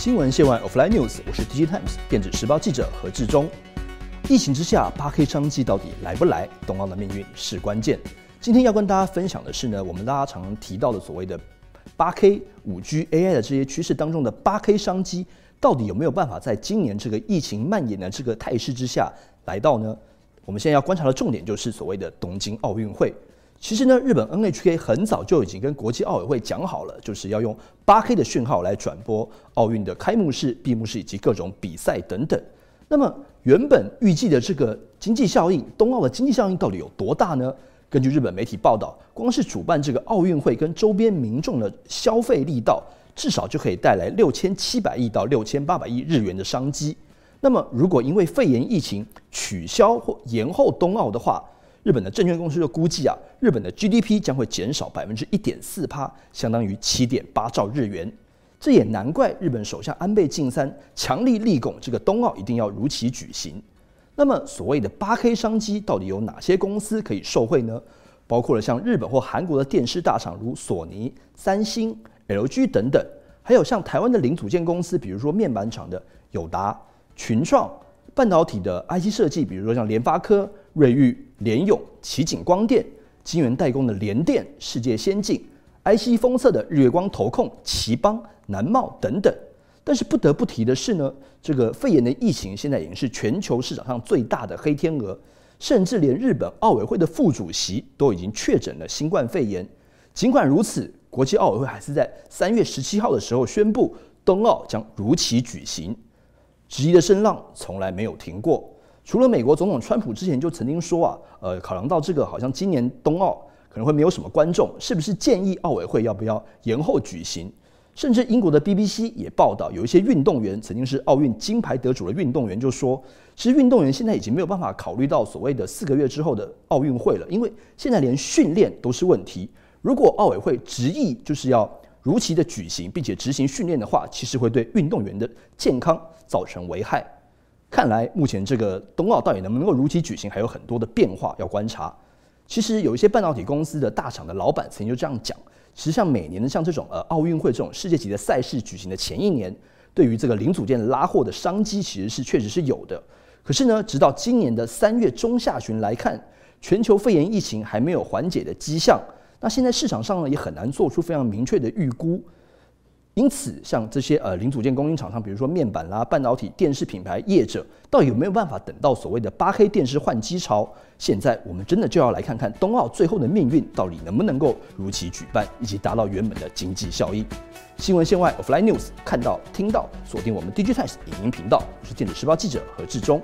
新闻线外 Offline News，我是 DG Times 电子时报记者何志忠。疫情之下，八 K 商机到底来不来？冬奥的命运是关键。今天要跟大家分享的是呢，我们大家常常提到的所谓的八 K、五 G、AI 的这些趋势当中的八 K 商机，到底有没有办法在今年这个疫情蔓延的这个态势之下来到呢？我们现在要观察的重点就是所谓的东京奥运会。其实呢，日本 NHK 很早就已经跟国际奥委会讲好了，就是要用八 K 的讯号来转播奥运的开幕式、闭幕式以及各种比赛等等。那么原本预计的这个经济效应，冬奥的经济效应到底有多大呢？根据日本媒体报道，光是主办这个奥运会跟周边民众的消费力道，至少就可以带来六千七百亿到六千八百亿日元的商机。那么如果因为肺炎疫情取消或延后冬奥的话，日本的证券公司就估计啊，日本的 GDP 将会减少百分之一点四帕，相当于七点八兆日元。这也难怪日本首相安倍晋三强力力拱这个冬奥一定要如期举行。那么所谓的八 K 商机到底有哪些公司可以受惠呢？包括了像日本或韩国的电视大厂如索尼、三星、LG 等等，还有像台湾的零组件公司，比如说面板厂的友达、群创。半导体的 IC 设计，比如说像联发科、瑞昱、联咏、奇景光电；金圆代工的联电、世界先进；IC 封测的日月光、投控、奇邦、南茂等等。但是不得不提的是呢，这个肺炎的疫情现在已经是全球市场上最大的黑天鹅，甚至连日本奥委会的副主席都已经确诊了新冠肺炎。尽管如此，国际奥委会还是在三月十七号的时候宣布，冬奥将如期举行。质疑的声浪从来没有停过。除了美国总统川普之前就曾经说啊，呃，考量到这个好像今年冬奥可能会没有什么观众，是不是建议奥委会要不要延后举行？甚至英国的 BBC 也报道，有一些运动员曾经是奥运金牌得主的运动员就说，其实运动员现在已经没有办法考虑到所谓的四个月之后的奥运会了，因为现在连训练都是问题。如果奥委会执意就是要如期的举行，并且执行训练的话，其实会对运动员的健康造成危害。看来目前这个冬奥到底能不能够如期举行，还有很多的变化要观察。其实有一些半导体公司的大厂的老板曾经就这样讲：，其实像每年的像这种呃奥运会这种世界级的赛事举行的前一年，对于这个零组件拉货的商机其实是确实是有的。可是呢，直到今年的三月中下旬来看，全球肺炎疫情还没有缓解的迹象。那现在市场上呢也很难做出非常明确的预估，因此像这些呃零组件供应厂商，比如说面板啦、半导体、电视品牌业者，到底有没有办法等到所谓的八 K 电视换机潮？现在我们真的就要来看看冬奥最后的命运到底能不能够如期举办，以及达到原本的经济效益。新闻线外 Offline News 看到听到，锁定我们 DigiTimes 影音频道，我是电子时报记者何志忠。